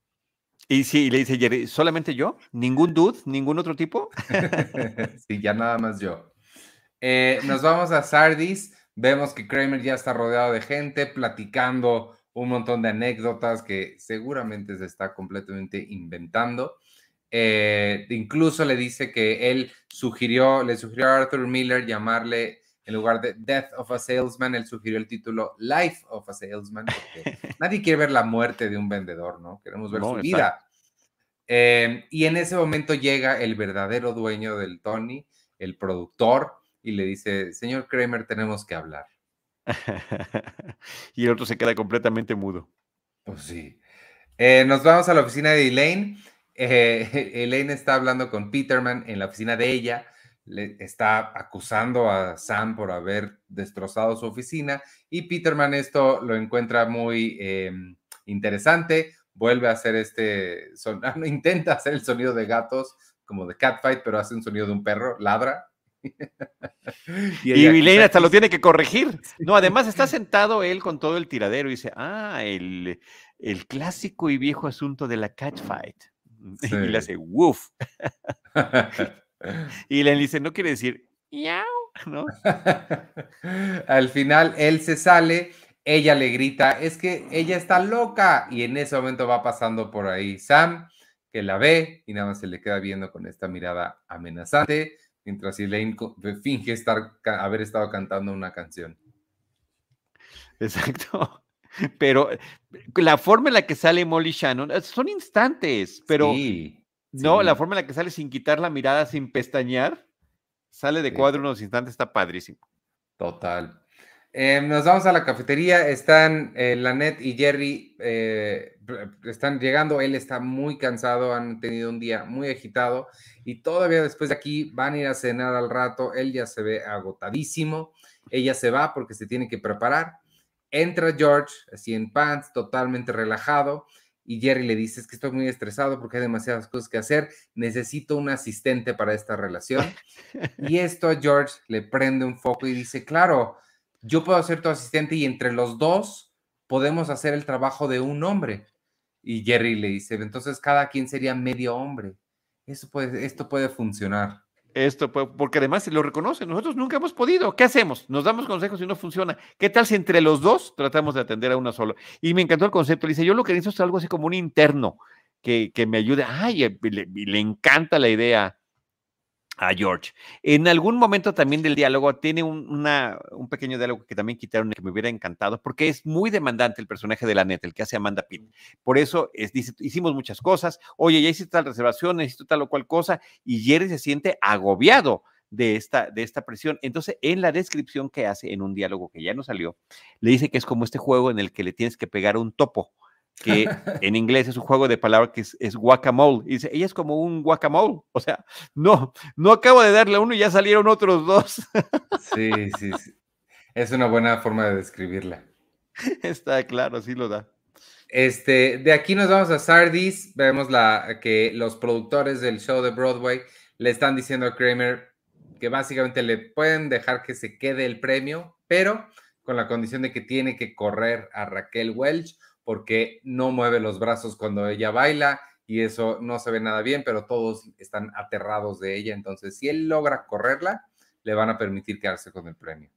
Y sí, le dice Jerry, ¿solamente yo? ¿Ningún dude? ¿Ningún otro tipo? sí, ya nada más yo. Eh, nos vamos a Sardis. Vemos que Kramer ya está rodeado de gente, platicando un montón de anécdotas que seguramente se está completamente inventando. Eh, incluso le dice que él sugirió, le sugirió a Arthur Miller llamarle, en lugar de Death of a Salesman, él sugirió el título Life of a Salesman, porque nadie quiere ver la muerte de un vendedor, ¿no? Queremos ver su vida. Eh, y en ese momento llega el verdadero dueño del Tony, el productor, y le dice, señor Kramer, tenemos que hablar. y el otro se queda completamente mudo. Pues sí. Eh, nos vamos a la oficina de Elaine. Eh, Elaine está hablando con Peterman en la oficina de ella. Le está acusando a Sam por haber destrozado su oficina. Y Peterman esto lo encuentra muy em, interesante. Vuelve a hacer este, son, intenta hacer el sonido de gatos, como de catfight, pero hace un sonido de un perro, ladra. y, y hasta lo tiene que corregir. No, además está sentado él con todo el tiradero y dice, ah, el, clásico y viejo asunto de la catfight. Y le hace, woof. y le dice, no quiere decir, miau, ¿no? Al final él se sale, ella le grita, es que ella está loca. Y en ese momento va pasando por ahí Sam, que la ve y nada más se le queda viendo con esta mirada amenazante mientras Elaine finge estar, haber estado cantando una canción. Exacto. Pero la forma en la que sale Molly Shannon son instantes, pero no, la forma en la que sale sin quitar la mirada, sin pestañear, sale de cuadro unos instantes, está padrísimo. Total. Em, nos vamos a la cafetería, están eh, Lanet y Jerry, eh, están llegando, él está muy cansado, han tenido un día muy agitado y todavía después de aquí van a ir a cenar al rato, él ya se ve agotadísimo, ella se va porque se tiene que preparar, entra George, así en pants, totalmente relajado, y Jerry le dice, es que estoy muy estresado porque hay demasiadas cosas que hacer, necesito un asistente para esta relación. y esto a George le prende un foco y dice, claro, yo puedo ser tu asistente y entre los dos podemos hacer el trabajo de un hombre. Y Jerry le dice, entonces cada quien sería medio hombre. Eso puede, esto puede funcionar. Esto, porque además lo reconoce, nosotros nunca hemos podido. ¿Qué hacemos? Nos damos consejos y no funciona. ¿Qué tal si entre los dos tratamos de atender a uno solo? Y me encantó el concepto. Le dice, yo lo que necesito es algo así como un interno que, que me ayude. Ay, le encanta la idea a George. En algún momento también del diálogo tiene un, un, pequeño diálogo que también quitaron que me hubiera encantado, porque es muy demandante el personaje de la neta, el que hace Amanda Pitt. Por eso es, dice, hicimos muchas cosas, oye, ya hiciste tal reservación, necesito tal o cual cosa, y Jerry se siente agobiado de esta, de esta presión. Entonces, en la descripción que hace en un diálogo que ya no salió, le dice que es como este juego en el que le tienes que pegar un topo que en inglés es un juego de palabras que es, guacamole. Y dice, ella es como un guacamole. O sea, no, no acabo de darle uno y ya salieron otros dos. Sí, sí, sí. Es una buena forma de describirla. Está claro, sí lo da. Este, de aquí nos vamos a Sardis. Vemos la, que los productores del show de Broadway le están diciendo a Kramer que básicamente le pueden dejar que se quede el premio, pero con la condición de que tiene que correr a Raquel Welch porque no mueve los brazos cuando ella baila y eso no se ve nada bien, pero todos están aterrados de ella. Entonces, si él logra correrla, le van a permitir quedarse con el premio.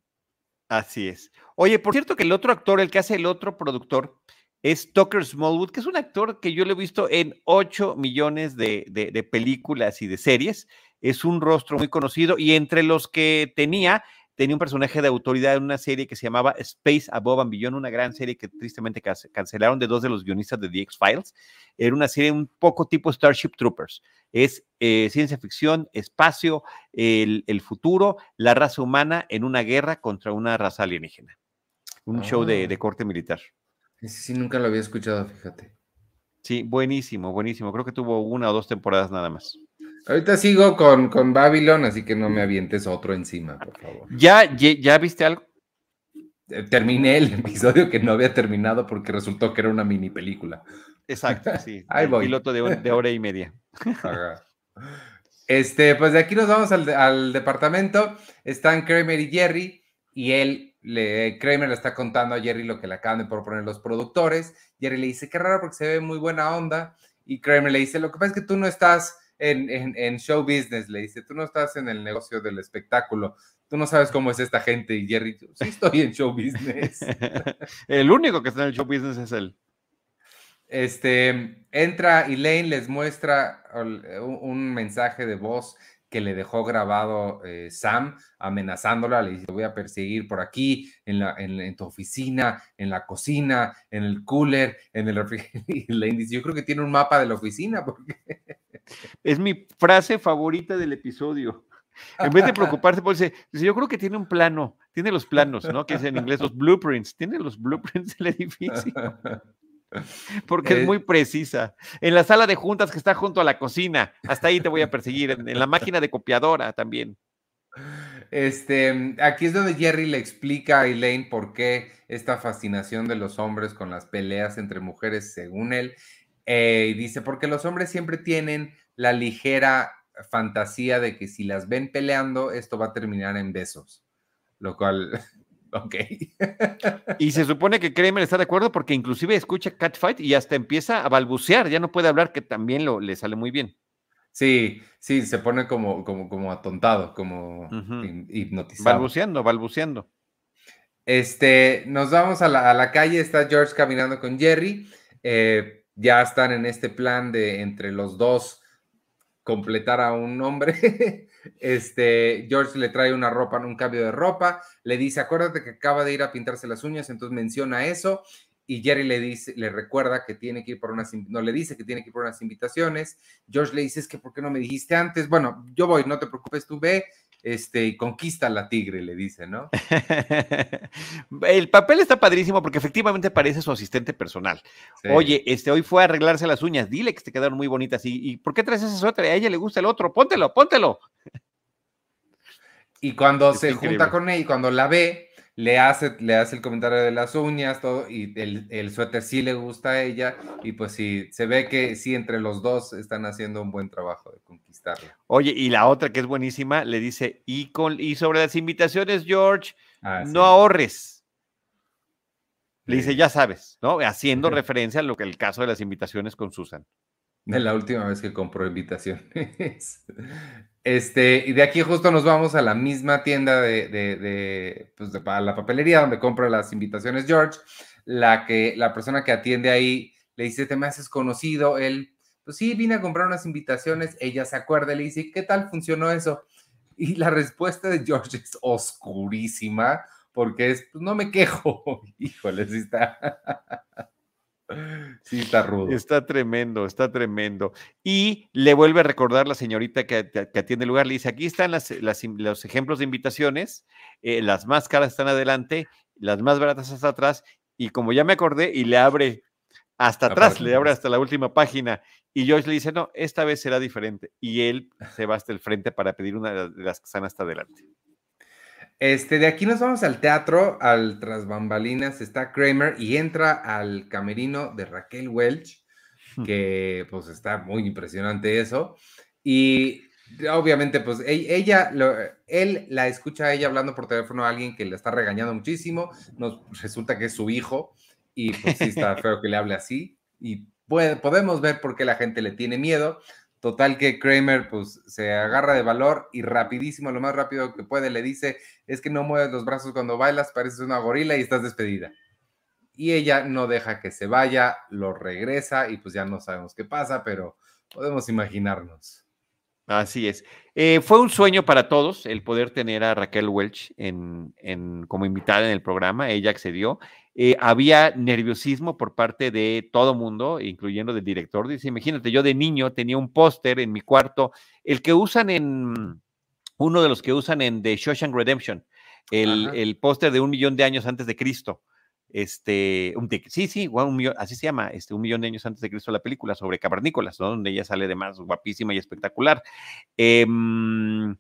Así es. Oye, por cierto que el otro actor, el que hace el otro productor, es Tucker Smallwood, que es un actor que yo lo he visto en 8 millones de, de, películas y de series. Es un rostro muy conocido y entre los que tenía tenía un personaje de autoridad en una serie que se llamaba Space Above and Beyond, una gran serie que tristemente cancelaron de dos de los guionistas de The X-Files. Era una serie un poco tipo Starship Troopers. Es eh, ciencia ficción, espacio, el, futuro, la raza humana en una guerra contra una raza alienígena. Un show de, de, ah. corte militar. Sí, nunca lo había escuchado, fíjate. Sí, buenísimo, buenísimo. Creo que tuvo una o dos temporadas nada más. Ahorita sigo con, con Babylon, así que no me avientes otro encima, por favor. ¿Ya, ya, viste algo? Eh, terminé el episodio que no había terminado porque resultó que era una mini película. Exacto, sí. Ahí voy. Piloto de, de, hora y media. Este, pues de aquí nos vamos al, al, departamento. Están Kramer y Jerry y él, le, Kramer le está contando a Jerry lo que le acaban de proponer los productores. Jerry le dice, qué raro porque se ve muy buena onda. Y Kramer le dice, lo que pasa es que tú no estás en, en, show business, le dice, tú no estás en el negocio del espectáculo, tú no sabes cómo es esta gente. Y Jerry, sí estoy en show business. el único que está en el show business es él. Este, entra Elaine, les muestra un mensaje de voz que le dejó grabado eh, Sam amenazándola, le dice, voy a perseguir por aquí, en, la, en, tu oficina, en la cocina, en el cooler, en el refrigerador. Y le dice, yo creo que tiene un mapa de la oficina. Porque... Es mi frase favorita del episodio. En vez de preocuparse, pues dice, yo creo que tiene un plano, tiene los planos, ¿no? Que es en inglés los blueprints, tiene los blueprints del edificio. Porque es eh, muy precisa. En la sala de juntas que está junto a la cocina, hasta ahí te voy a perseguir. En, la máquina de copiadora también. Este, aquí es donde Jerry le explica a Elaine por qué esta fascinación de los hombres con las peleas entre mujeres, según él. Eh, y dice, porque los hombres siempre tienen la ligera fantasía de que si las ven peleando, esto va a terminar en besos. Lo cual Ok. y se supone que Kramer está de acuerdo porque inclusive escucha Catfight y hasta empieza a balbucear, ya no puede hablar, que también lo, le sale muy bien. Sí, sí, se pone como, como, como atontado, como hipnotizado. Balbuceando, balbuceando. Este, nos vamos a la, calle, está George caminando con Jerry. Eh, ya están en este plan de entre los dos completar a un hombre. Este, George le trae una ropa, un cambio de ropa, le dice, acuérdate que acaba de ir a pintarse las uñas, entonces menciona eso. Y Jerry le dice, le recuerda que tiene que ir por unas, no le dice que tiene que ir por unas invitaciones. George le dice, es que ¿por qué no me dijiste antes? Bueno, yo voy, no te preocupes, tú ve este, y conquista la tigre, le dice, ¿no? el papel está padrísimo porque efectivamente parece su asistente personal. Oye, este, hoy fue a arreglarse las uñas, dile que te quedaron muy bonitas. ¿Y, por qué traes ese suéter? A ella le gusta el otro, póntelo, póntelo. Y cuando se junta con ella y cuando la ve, le hace, le hace el comentario de las uñas, todo, y el, el, suéter sí le gusta a ella, y pues sí, se ve que sí, entre los dos están haciendo un buen trabajo de conquistarla. Oye, y la otra que es buenísima, le dice, y, con, y sobre las invitaciones, George, ah, no ahorres. Le dice, ya sabes, ¿no? Haciendo referencia a lo que el caso de las invitaciones con Susan. De la última vez que compró invitaciones. Este, y de aquí justo nos vamos a la misma tienda de, de, pues la papelería donde compra las invitaciones George. La que la persona que atiende ahí le dice, te me haces conocido. Él, pues sí, vine a comprar unas invitaciones. Ella se acuerda, le dice, ¿qué tal funcionó eso? Y la respuesta de George es oscurísima, porque es, pues no me quejo. Híjole, sí está. Sí, está rudo. Está tremendo, está tremendo. Y le vuelve a recordar la señorita que, que atiende el lugar, le dice, aquí están las, los ejemplos de invitaciones, eh, las más caras están adelante, las más baratas hasta atrás, y como ya me acordé, y le abre hasta atrás, le abre hasta la última página, y Joyce le dice, no, esta vez será diferente, y él se va hasta el frente para pedir una de las que están hasta adelante. Este, de aquí nos vamos al teatro, al tras bambalinas, está Kramer y entra al camerino de Raquel Welch, hmm. que pues está muy impresionante eso. Y obviamente, pues e, ella, él la escucha a ella hablando por teléfono a alguien que le está regañando muchísimo, nos resulta que es su hijo y pues sí está feo que le hable así y podemos ver por qué la gente le tiene miedo. Total que Kramer pues se agarra de valor y rapidísimo, lo más rápido que puede, le dice, es que no mueves los brazos cuando bailas, pareces una gorila y estás despedida. Y ella no deja que se vaya, lo regresa y pues ya no sabemos qué pasa, pero podemos imaginarnos. Así es. Eh, fue un sueño para todos el poder tener a Raquel Welch en, en, como invitada en el programa. Ella accedió eh, había nerviosismo por parte de todo mundo, incluyendo del director. Dice, imagínate, yo de niño tenía un póster en mi cuarto, el que usan en, uno de los que usan en The Shawshank Redemption, el, póster de un millón de años antes de Cristo. Este, sí, sí, un así se llama, este, un millón de años antes de Cristo la película sobre cavernícolas, donde ella sale de más guapísima y espectacular. Em,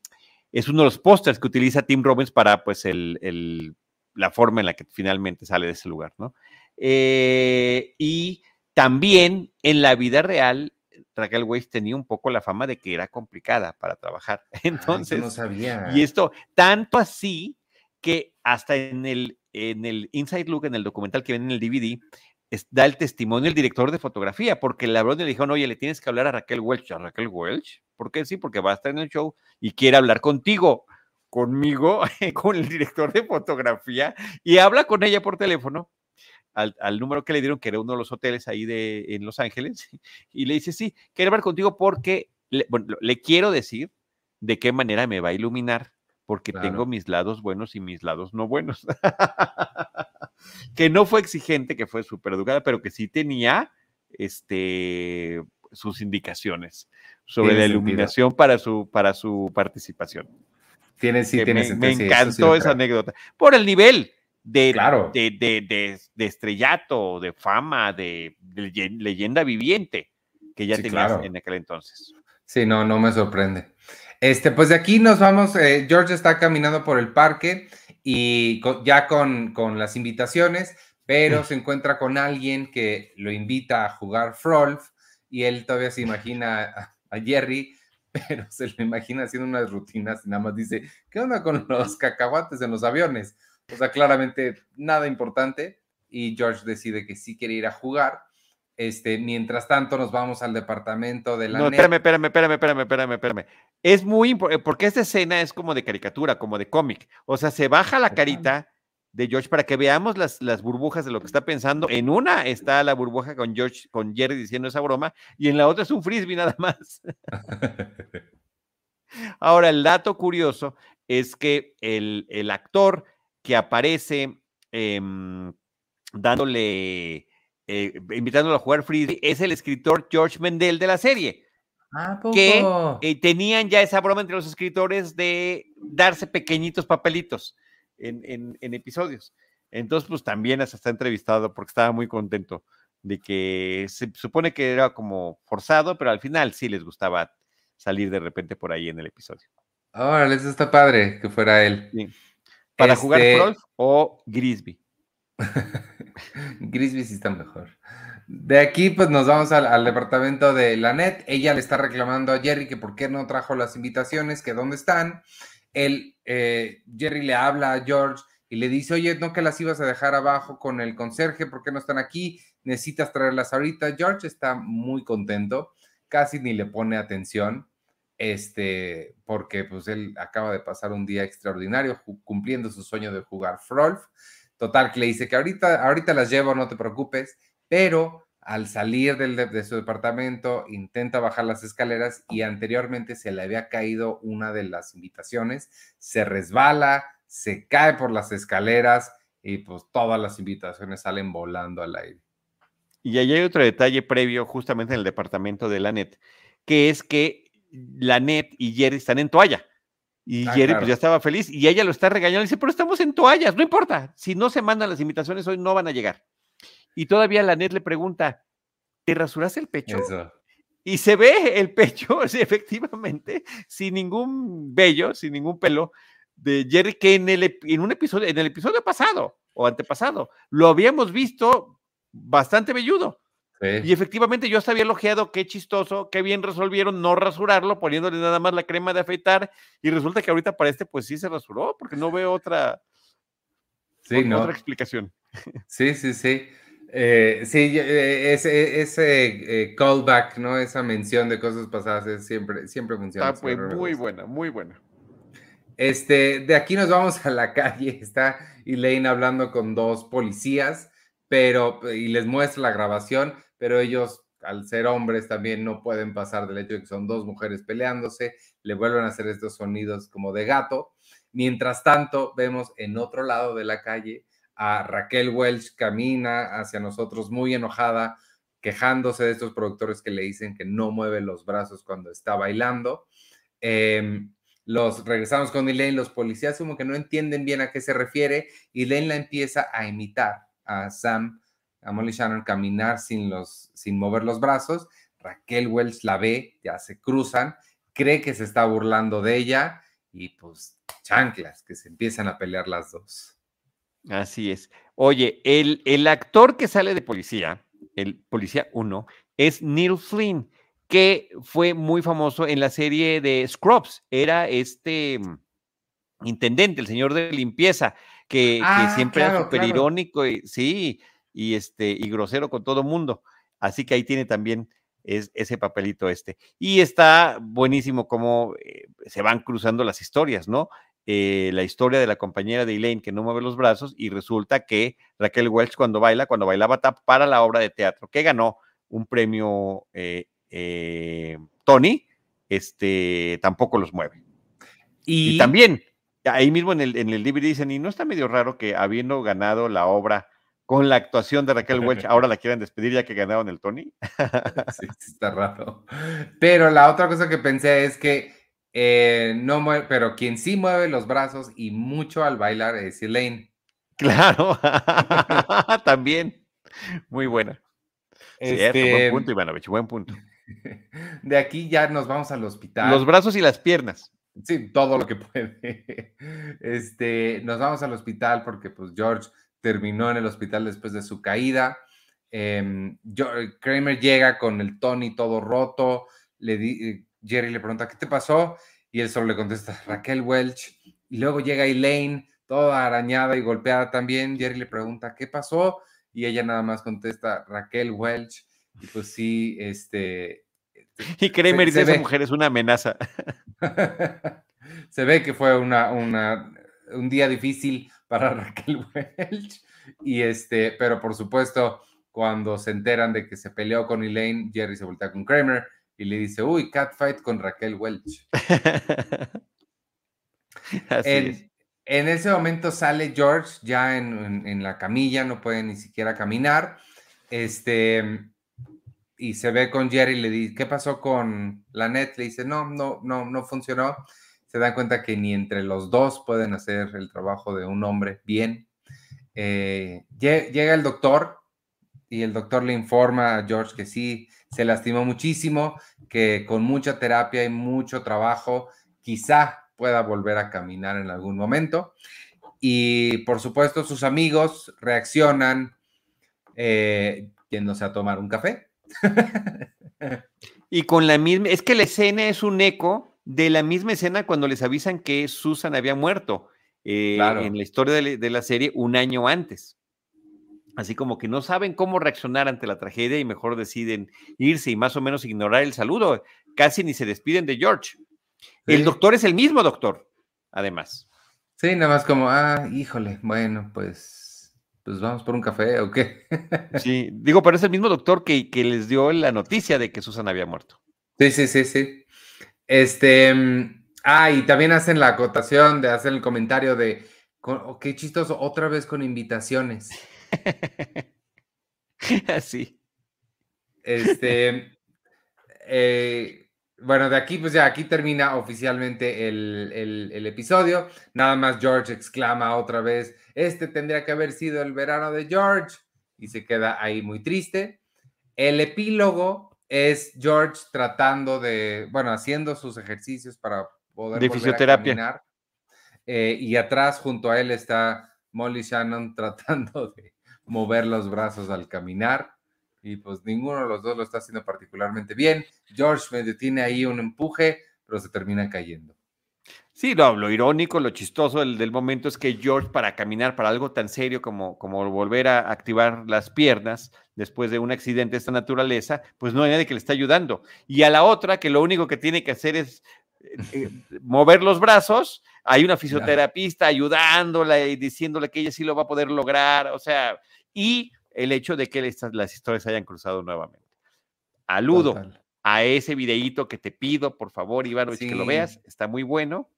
es uno de los pósters que utiliza Tim Robbins para pues el la forma en la que finalmente sale de ese lugar, ¿no? Eh, y también en la vida real, Raquel Weiss tenía un poco la fama de que era complicada para trabajar. Entonces, no sabía. y esto, tanto así que hasta en el, en el Inside Look, en el documental que ven en el DVD, da el testimonio el director de fotografía, porque la broma le dijeron, oye, le tienes que hablar a Raquel Welch. ¿A Raquel Welch? ¿Por qué? Sí, porque va a estar en el show y quiere hablar contigo, conmigo, con el director de fotografía, y habla con ella por teléfono. Al, número que le dieron, que era uno de los hoteles ahí de, en Los Ángeles, y le dice, sí, quiero hablar contigo porque, le, bueno, le quiero decir de qué manera me va a iluminar, porque tengo mis lados buenos y mis lados no buenos. que no fue exigente, que fue súper educada, pero que sí tenía este, sus indicaciones sobre la iluminación para su, para su participación. Tiene, sí, tiene me, me encantó esa anécdota. Por el nivel de, de, de, estrellato, de fama, de, leyenda viviente que ya tenía en aquel entonces. Sí, no, no me sorprende. Este, pues de aquí nos vamos. Eh, George está caminando por el parque y ya con, con, las invitaciones, pero se encuentra con alguien que lo invita a jugar Frolf y él todavía se imagina a, Jerry, pero se lo imagina haciendo unas rutinas y nada más dice, ¿qué onda con los cacahuates en los aviones? O sea, claramente nada importante y George decide que sí quiere ir a jugar. Este, mientras tanto, nos vamos al departamento de la. No, espérame, espérame, espérame, espérame, espérame, espérame. Es muy importante, porque esta escena es como de caricatura, como de cómic. O sea, se baja la carita de George para que veamos las, las burbujas de lo que está pensando. En una está la burbuja con George, con Jerry diciendo esa broma, y en la otra es un frisbee nada más. Ahora, el dato curioso es que el, el actor que aparece em, dándole, eh, invitándolo a jugar frisbee, es el escritor George Mendel de la serie. Ah, que eh, tenían ya esa broma entre los escritores de darse pequeñitos papelitos en, episodios. Entonces, pues también hasta está entrevistado porque estaba muy contento de que se supone que era como forzado, pero al final sí les gustaba salir de repente por ahí en el episodio. Órale, eso está padre que fuera él. Para jugar este o Grisby. Grisby sí está mejor. De aquí, pues nos vamos al, departamento de la net. Ella le está reclamando a Jerry que por qué no trajo las invitaciones, que dónde están. Él, eh, Jerry le habla a George y le dice, oye, no que las ibas a dejar abajo con el conserje, ¿por qué no están aquí? Necesitas traerlas ahorita. George está muy contento, casi ni le pone atención, este, porque pues él acaba de pasar un día extraordinario cumpliendo su sueño de jugar Frolf. Total, que le dice que ahorita, ahorita las llevo, no te preocupes, pero al salir del, de, su departamento intenta bajar las escaleras y anteriormente se le había caído una de las invitaciones, se resbala, se cae por las escaleras y pues todas las invitaciones salen volando al aire. Y ahí hay otro detalle previo justamente en el departamento de la NET, que es que la NET y Jerry están en toalla. Y ah, Jerry pues ya estaba feliz y ella lo está regañando y dice, pero estamos en toallas, no importa, si no se mandan las invitaciones hoy no van a llegar. Y todavía la net le pregunta, ¿te rasuraste el pecho? Y se ve el pecho, efectivamente, sin ningún vello, sin ningún pelo, de Jerry, que en, el, en un episodio, en el episodio pasado o antepasado, lo habíamos visto bastante velludo. Y efectivamente yo hasta había elogiado, qué chistoso, qué bien resolvieron no rasurarlo, poniéndole nada más la crema de afeitar, y resulta que ahorita para este pues sí se rasuró, porque no veo otra, otra explicación. Sí, sí, sí. Eh, sí, eh, ese, ese eh, callback, ¿no? Esa mención de cosas pasadas siempre, siempre funciona. Está muy buena, muy buena. Este, de aquí nos vamos a la calle. Está Elaine hablando con dos policías, pero, y les muestra la grabación, pero ellos, al ser hombres, también no pueden pasar del hecho de que son dos mujeres peleándose, le vuelven a hacer estos sonidos como de gato. Mientras tanto, vemos en otro lado de la calle a Raquel Welch camina hacia nosotros muy enojada, quejándose de estos productores que le dicen que no mueve los brazos cuando está bailando. Em, los regresamos con Elaine, los policías como que no entienden bien a qué se refiere y Elaine la empieza a imitar a Sam, a Molly Shannon caminar sin, los, sin mover los brazos. Raquel Welch la ve, ya se cruzan, cree que se está burlando de ella y pues chanclas, que se empiezan a pelear las dos. Así es. Oye, el, el actor que sale de policía, el policía 1, es Neil Flynn, que fue muy famoso en la serie de Scrubs. Era este mm, intendente, el señor de limpieza, que, ah, siempre era súper irónico. Y, sí, y, este, y grosero con todo mundo. Así que ahí tiene también es, ese papelito este. Y está buenísimo cómo eh, se van cruzando las historias, ¿no? Eh, la historia de la compañera de Elaine que no mueve los brazos y resulta que Raquel Welch cuando baila, cuando bailaba tap para la obra de teatro que ganó un premio eh, Tony, este, tampoco los mueve. Y, también, ahí mismo en el, en el DVD dicen, y no está medio raro que habiendo ganado la obra con la actuación de Raquel Welch, ahora la quieren despedir ya que ganaron el Tony. sí, está raro. Pero la otra cosa que pensé es que eh, no mueve, pero quien sí mueve los brazos y mucho al bailar es Elaine. Claro, también. Muy buena. Este, buen punto, Ivanovich, buen punto. De aquí ya nos vamos al hospital. Los brazos y las piernas. Sí, todo lo que puede. Este, nos vamos al hospital porque pues George terminó en el hospital después de su caída. Em, Kramer llega con el Tony todo roto. Le eh, Jerry le pregunta, ¿qué te pasó? Y él solo le contesta, Raquel Welch. Y luego llega Elaine, toda arañada y golpeada también. Jerry le pregunta, ¿qué pasó? Y ella nada más contesta, Raquel Welch. Y pues sí, este... Y Kramer dice, esa mujer es una amenaza. se ve que fue una, una, un día difícil para Raquel Welch. Y este, pero por supuesto, cuando se enteran de que se peleó con Elaine, Jerry se voltea con Kramer y le dice, uy, catfight con Raquel Welch. en, en, ese momento sale George ya en, en, la camilla, no puede ni siquiera caminar. Este, y se ve con Jerry y le dice, ¿qué pasó con la net? Le dice, no, no, no, no funcionó se dan cuenta que ni entre los dos pueden hacer el trabajo de un hombre bien. Eh, llega el doctor y el doctor le informa a George que sí, se lastimó muchísimo, que con mucha terapia y mucho trabajo quizá pueda volver a caminar en algún momento. Y por supuesto sus amigos reaccionan eh, yéndose a tomar un café. y con la misma, es que la escena es un eco de la misma escena cuando les avisan que Susan había muerto eh, en la historia de, la serie un año antes. Así como que no saben cómo reaccionar ante la tragedia y mejor deciden irse y más o menos ignorar el saludo. Casi ni se despiden de George. El doctor es el mismo doctor, además. Sí, nada más como, ah, híjole, bueno, pues, pues vamos por un café o qué. sí, digo, pero es el mismo doctor que, que les dio la noticia de que Susan había muerto. Sí, sí, sí, sí. Este, mm, ah, y también hacen la acotación de hacer el comentario de, oh, qué chistoso, otra vez con invitaciones. Así. Este, eh, bueno, de aquí, pues ya aquí termina oficialmente el, el, episodio. Nada más George exclama otra vez, este tendría que haber sido el verano de George. Y se queda ahí muy triste. El epílogo es George tratando de, bueno, haciendo sus ejercicios para poder de fisioterapia. caminar. Eh, y atrás, junto a él, está Molly Shannon tratando de mover los brazos al caminar. Y pues ninguno de los dos lo está haciendo particularmente bien. George medio tiene ahí un empuje, pero se termina cayendo. Sí, lo, lo irónico, lo chistoso del, momento es que George para caminar, para algo tan serio como, como volver a activar las piernas después de un accidente de esta naturaleza, pues no hay nadie que le está ayudando. Y a la otra, que lo único que tiene que hacer es eh, eh, mover los brazos, hay una fisioterapista ayudándola y diciéndole que ella sí lo va a poder lograr, o sea, y el hecho de que las historias hayan cruzado nuevamente. Aludo a ese videíto que te pido, por favor, Iván, que lo veas, está muy bueno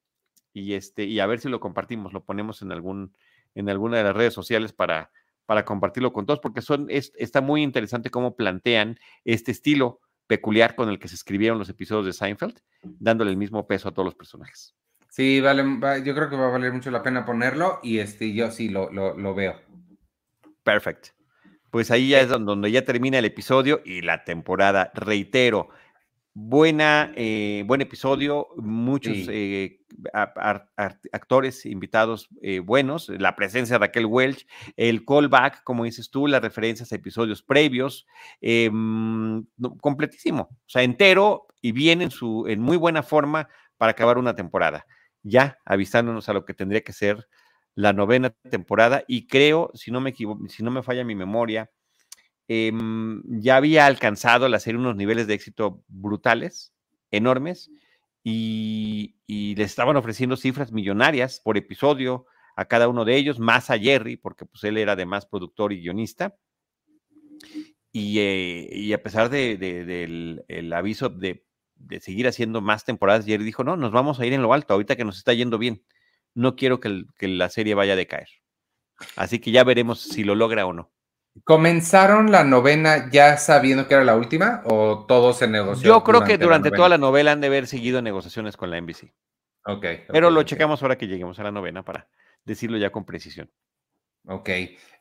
y, este, y a ver si lo compartimos, lo ponemos en, algún, en alguna de las redes sociales para, para compartirlo con todos, porque son, es, está muy interesante cómo plantean este estilo peculiar con el que se escribieron los episodios de Seinfeld, dándole el mismo peso a todos los personajes. Sí, vale, yo creo que va a valer mucho la pena ponerlo y este, yo sí lo, lo, lo veo. Perfecto. Pues ahí ya es donde ya termina el episodio y la temporada. Reitero, Buena, eh, buen episodio, muchos eh, actores invitados eh, buenos, la presencia de Raquel Welch, el callback, como dices tú, las referencias a episodios previos, mm, completísimo, o sea, entero y bien en, su, en muy buena forma para acabar una temporada, ya avisándonos a lo que tendría que ser la novena temporada y creo, si no me equivoco, si no me falla mi memoria, em, ya había alcanzado la serie unos niveles de éxito brutales, enormes, y, y le estaban ofreciendo cifras millonarias por episodio a cada uno de ellos, más a Jerry, porque pues él era además productor y guionista. Y, eh, y a pesar de, de- del el aviso de, de seguir haciendo más temporadas, Jerry dijo, no, nos vamos a ir en lo alto, ahorita que nos está yendo bien. No quiero que, el- que la serie vaya a decaer. Así que ya veremos si lo logra o no. ¿Comenzaron la novena ya sabiendo que era la última o todo se negoció? Yo creo que durante toda la novela han de haber seguido negociaciones con la NBC. Ok. Pero lo checamos ahora que lleguemos a la novena para decirlo ya con precisión. Ok.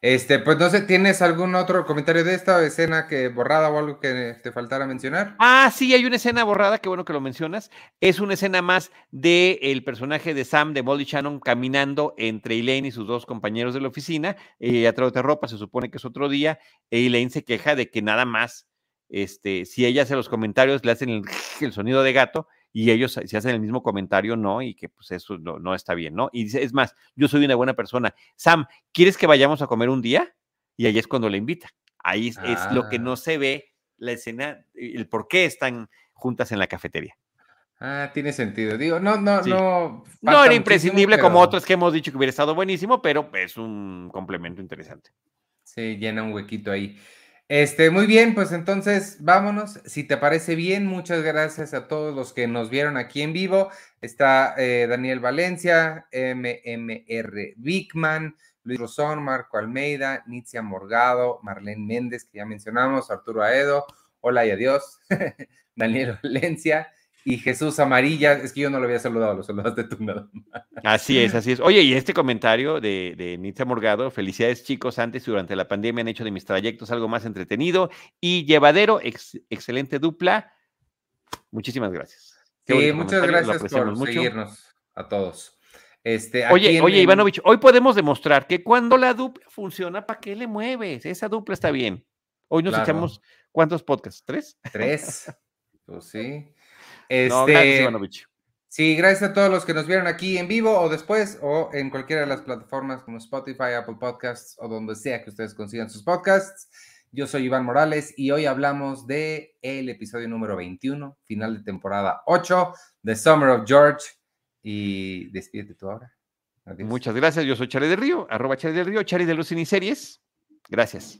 Este, pues no sé, ¿tienes algún otro comentario de esta escena que borrada o algo que te faltara mencionar? Ah, sí, hay una escena borrada, qué bueno que lo mencionas. Es una escena más de el personaje de Sam, de Molly Shannon, caminando entre Elaine y sus dos compañeros de la oficina. Eh, a través de ropa, se supone que es otro día. E Elaine se queja de que nada más, este, si ella hace los comentarios, le hacen el sonido de gato y ellos si hacen el mismo comentario, no, y que pues eso no, no está bien, ¿no? Y dice, es más, yo soy una buena persona. Sam, ¿quieres que vayamos a comer un día? Y ahí es cuando le invita. Ahí es, es lo que Ah. no se ve la escena, el por qué están juntas en la cafetería. Ah, tiene sentido. Digo, no, no, Sí. no. No era imprescindible como otros que hemos dicho que hubiera estado buenísimo, pero es un complemento interesante. Sí, llena un huequito ahí. Este, muy bien, pues entonces vámonos. Si te parece bien, muchas gracias a todos los que nos vieron aquí en vivo. Está eh, Daniel Valencia, MMR Bigman, Luis Rosón, Marco Almeida, Nitzia Morgado, Marlene Méndez, que ya mencionamos, Arturo Aedo, hola y adiós, Daniel Valencia y Jesús Amarilla. Es que yo no lo había saludado, lo saludaste tú nada más. Así es, así es. Oye, y este comentario de, de Nitza Morgado, felicidades chicos, antes y durante la pandemia han hecho de mis trayectos algo más entretenido y llevadero, ex- excelente dupla. Muchísimas gracias. Qué Sí, muchas gracias por mucho. seguirnos a todos. Este, Oye, en oye, Ivanovich, hoy podemos demostrar que cuando la dupla funciona, ¿para qué le mueves? Esa dupla está bien. Hoy nos Claro. echamos, ¿cuántos podcasts? ¿Tres? Tres. Pues sí. No, gracias, Este, Ivanovich. sí, gracias a todos los que nos vieron aquí en vivo o después o en cualquiera de las plataformas como Spotify, Apple Podcasts o donde sea que ustedes consigan sus podcasts. Yo soy Iván Morales y hoy hablamos de el episodio número 21, final de temporada 8 de Summer of George. Y despídete tú ahora. Adiós. Muchas gracias. Yo soy Charlie del Río, arroba Charlie del Río, Charlie de Luz y Series. Gracias.